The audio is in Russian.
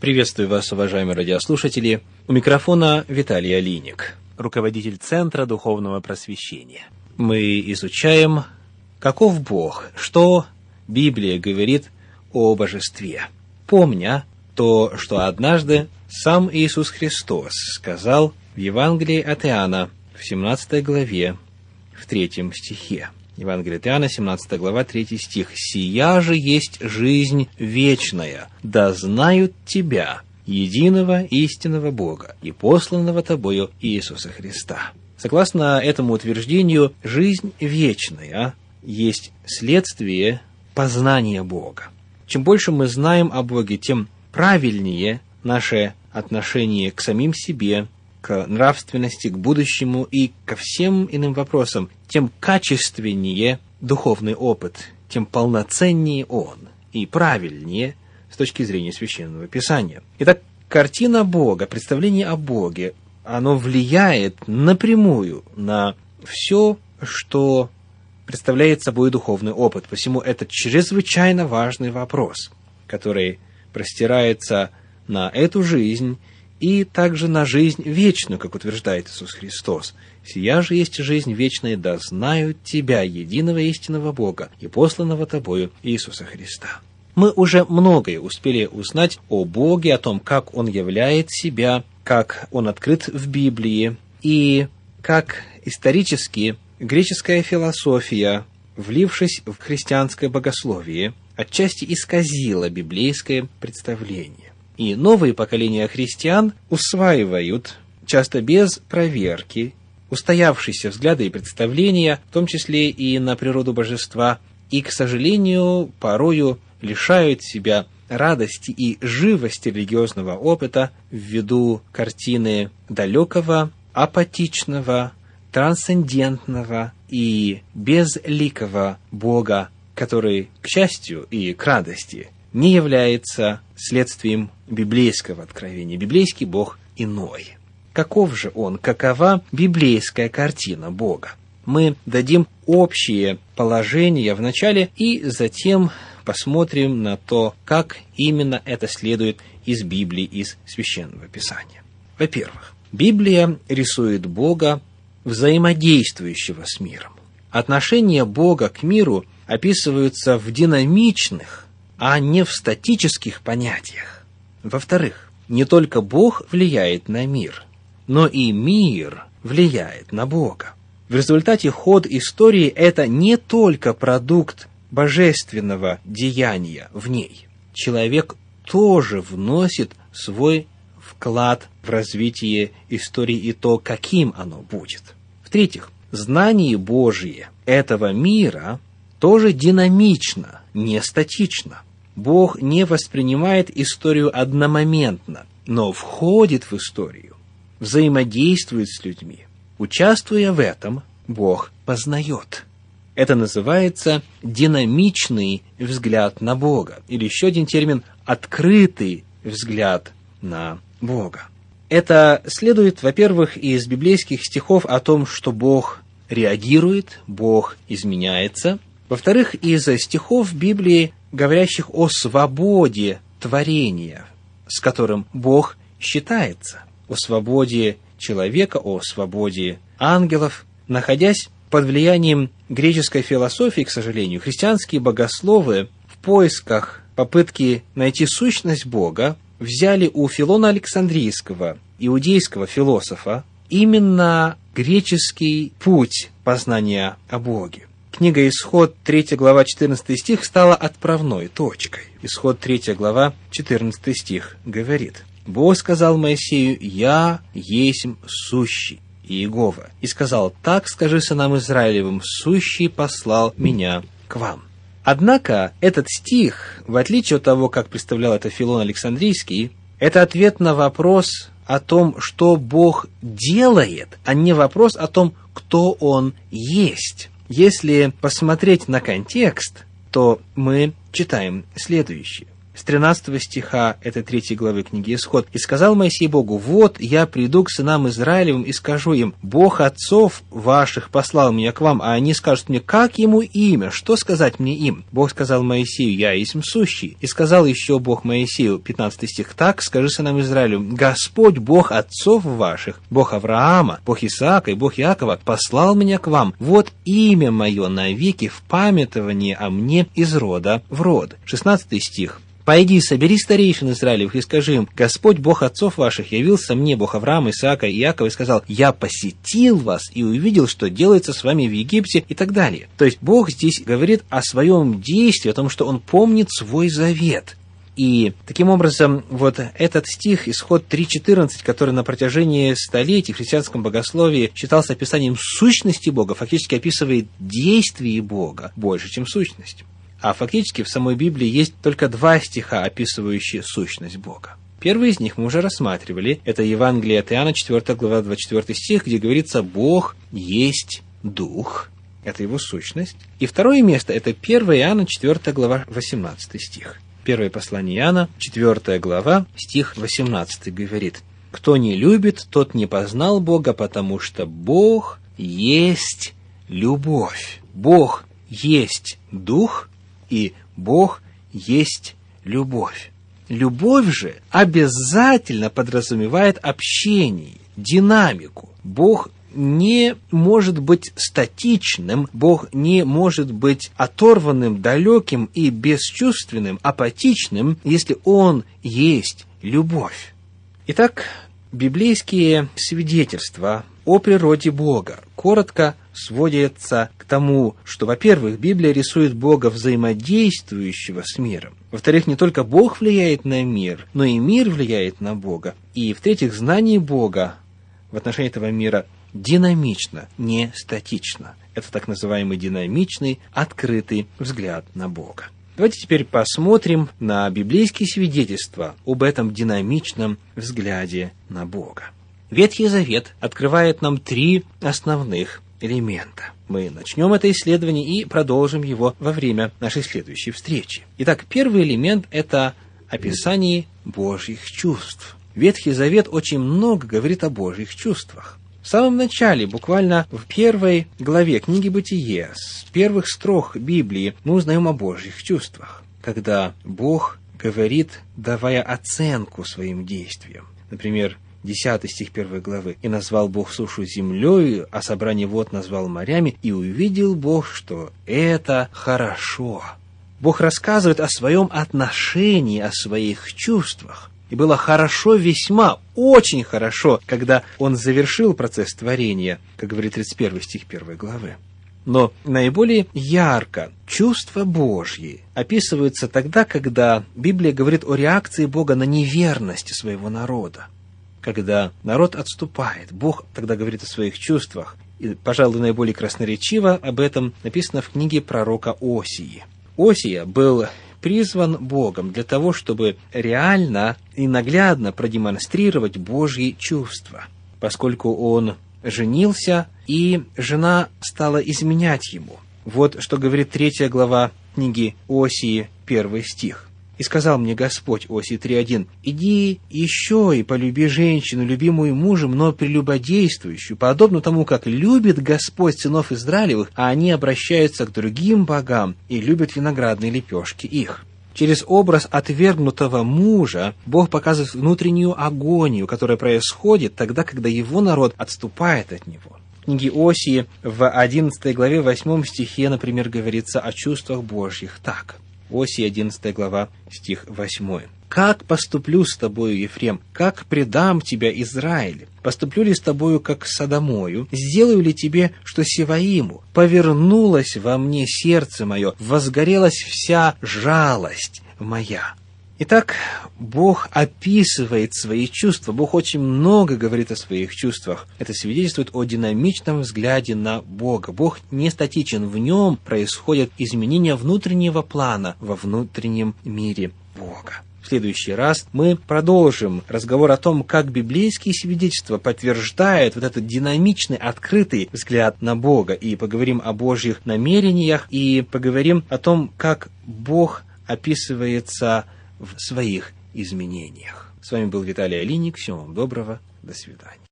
Приветствую вас, уважаемые радиослушатели. У микрофона Виталий Алиник, руководитель Центра Духовного Просвещения. Мы изучаем, каков Бог, что Библия говорит о божестве, помня то, что однажды сам Иисус Христос сказал в Евангелии от Иоанна в 17 главе, в 3 стихе. Евангелие Иоанна, 17 глава, 3 стих. «Сия же есть жизнь вечная, да знают Тебя, единого истинного Бога и посланного Тобою Иисуса Христа». Согласно этому утверждению, жизнь вечная есть следствие познания Бога. Чем больше мы знаем о Боге, тем правильнее наше отношение к самим себе, нравственности, к будущему и ко всем иным вопросам, тем качественнее духовный опыт, тем полноценнее он и правильнее с точки зрения Священного Писания. Итак, картина Бога, представление о Боге, оно влияет напрямую на все, что представляет собой духовный опыт. Посему это чрезвычайно важный вопрос, который простирается на эту жизнь и также на жизнь вечную, как утверждает Иисус Христос. «Сия же есть жизнь вечная, да знают Тебя, единого истинного Бога и посланного Тобою Иисуса Христа». Мы уже многое успели узнать о Боге, о том, как Он являет себя, как Он открыт в Библии, и как исторически греческая философия, влившись в христианское богословие, отчасти исказила библейское представление. И новые поколения христиан усваивают, часто без проверки, устоявшиеся взгляды и представления, в том числе и на природу божества, и, к сожалению, порою лишают себя радости и живости религиозного опыта ввиду картины далекого, апатичного, трансцендентного и безликого Бога, который, к счастью и к радости, не является следствием библейского откровения. Библейский Бог иной. Каков же он? Какова библейская картина Бога? Мы дадим общие положения в начале и затем посмотрим на то, как именно это следует из Библии, из Священного Писания. Во-первых, Библия рисует Бога взаимодействующего с миром. Отношения Бога к миру описываются в динамичных, а не в статических понятиях. Во-вторых, не только Бог влияет на мир, но и мир влияет на Бога. В результате ход истории – это не только продукт божественного деяния в ней. Человек тоже вносит свой вклад в развитие истории и то, каким оно будет. В-третьих, знание Божие этого мира тоже динамично, не статично. Бог не воспринимает историю одномоментно, но входит в историю, взаимодействует с людьми. Участвуя в этом, Бог познает. Это называется динамичный взгляд на Бога. Или еще один термин – открытый взгляд на Бога. Это следует, во-первых, из библейских стихов о том, что Бог реагирует, Бог изменяется. Во-вторых, из стихов Библии говорящих о свободе творения, с которым Бог считается, о свободе человека, о свободе ангелов. Находясь под влиянием греческой философии, к сожалению, христианские богословы в поисках попытки найти сущность Бога взяли у Филона Александрийского, иудейского философа, именно греческий путь познания о Боге. Книга «Исход», 3 глава, 14 стих, стала отправной точкой. Исход, 3 глава, 14 стих говорит. «Бог сказал Моисею, «Я есть сущий, Иегова». И сказал, «Так скажи сынам Израилевым, сущий послал меня к вам». Однако этот стих, в отличие от того, как представлял это Филон Александрийский, это ответ на вопрос о том, что Бог делает, а не вопрос о том, кто Он есть. Если посмотреть на контекст, то мы читаем следующее. С 13 стиха этой третьей главы книги Исход. «И сказал Моисей Богу, вот я приду к сынам Израилевым и скажу им, Бог отцов ваших послал меня к вам, а они скажут мне, как ему имя, что сказать мне им? Бог сказал Моисею, я есть сущий. И сказал еще Бог Моисею, 15 стих, так скажи сынам Израилевым, Господь Бог отцов ваших, Бог Авраама, Бог Исаака и Бог Якова послал меня к вам. Вот имя мое навеки в памятовании о мне из рода в род. 16 стих. «Пойди, собери старейшин Израилев и скажи им, Господь, Бог отцов ваших, явился мне, Бог Авраама, Исаака и Иакова, и сказал, я посетил вас и увидел, что делается с вами в Египте и так далее». То есть Бог здесь говорит о своем действии, о том, что Он помнит свой завет. И таким образом, вот этот стих, исход 3.14, который на протяжении столетий в христианском богословии считался описанием сущности Бога, фактически описывает действие Бога больше, чем сущность. А фактически в самой Библии есть только два стиха, описывающие сущность Бога. Первый из них мы уже рассматривали. Это Евангелие от Иоанна, 4 глава, 24 стих, где говорится «Бог есть Дух». Это его сущность. И второе место – это 1 Иоанна, 4 глава, 18 стих. Первое послание Иоанна, 4 глава, стих 18 говорит «Кто не любит, тот не познал Бога, потому что Бог есть любовь. Бог есть Дух, и Бог есть любовь. Любовь же обязательно подразумевает общение, динамику. Бог не может быть статичным, Бог не может быть оторванным, далеким и бесчувственным, апатичным, если Он есть любовь. Итак, библейские свидетельства о природе Бога коротко сводится к тому, что, во-первых, Библия рисует Бога взаимодействующего с миром. Во-вторых, не только Бог влияет на мир, но и мир влияет на Бога. И, в-третьих, знание Бога в отношении этого мира динамично, не статично. Это так называемый динамичный, открытый взгляд на Бога. Давайте теперь посмотрим на библейские свидетельства об этом динамичном взгляде на Бога. Ветхий Завет открывает нам три основных элемента. Мы начнем это исследование и продолжим его во время нашей следующей встречи. Итак, первый элемент – это описание Божьих чувств. Ветхий Завет очень много говорит о Божьих чувствах. В самом начале, буквально в первой главе книги Бытие, с первых строк Библии, мы узнаем о Божьих чувствах, когда Бог говорит, давая оценку своим действиям. Например, 10 стих 1 главы. «И назвал Бог сушу землей, а собрание вод назвал морями, и увидел Бог, что это хорошо». Бог рассказывает о своем отношении, о своих чувствах. И было хорошо весьма, очень хорошо, когда он завершил процесс творения, как говорит 31 стих 1 главы. Но наиболее ярко чувства Божьи описываются тогда, когда Библия говорит о реакции Бога на неверность своего народа когда народ отступает. Бог тогда говорит о своих чувствах. И, пожалуй, наиболее красноречиво об этом написано в книге пророка Осии. Осия был призван Богом для того, чтобы реально и наглядно продемонстрировать Божьи чувства, поскольку он женился, и жена стала изменять ему. Вот что говорит третья глава книги Осии, первый стих. И сказал мне Господь, Оси 3.1, «Иди еще и полюби женщину, любимую мужем, но прелюбодействующую, подобно тому, как любит Господь сынов Израилевых, а они обращаются к другим богам и любят виноградные лепешки их». Через образ отвергнутого мужа Бог показывает внутреннюю агонию, которая происходит тогда, когда его народ отступает от него. В книге Осии в 11 главе 8 стихе, например, говорится о чувствах Божьих так – Оси 11 глава, стих 8. «Как поступлю с тобою, Ефрем? Как предам тебя, Израиль? Поступлю ли с тобою, как с Содомою? Сделаю ли тебе, что Севаиму? Повернулось во мне сердце мое, возгорелась вся жалость моя». Итак, Бог описывает свои чувства. Бог очень много говорит о своих чувствах. Это свидетельствует о динамичном взгляде на Бога. Бог не статичен. В нем происходят изменения внутреннего плана во внутреннем мире Бога. В следующий раз мы продолжим разговор о том, как библейские свидетельства подтверждают вот этот динамичный, открытый взгляд на Бога. И поговорим о Божьих намерениях, и поговорим о том, как Бог описывается в своих изменениях. С вами был Виталий Алиник. Всего вам доброго. До свидания.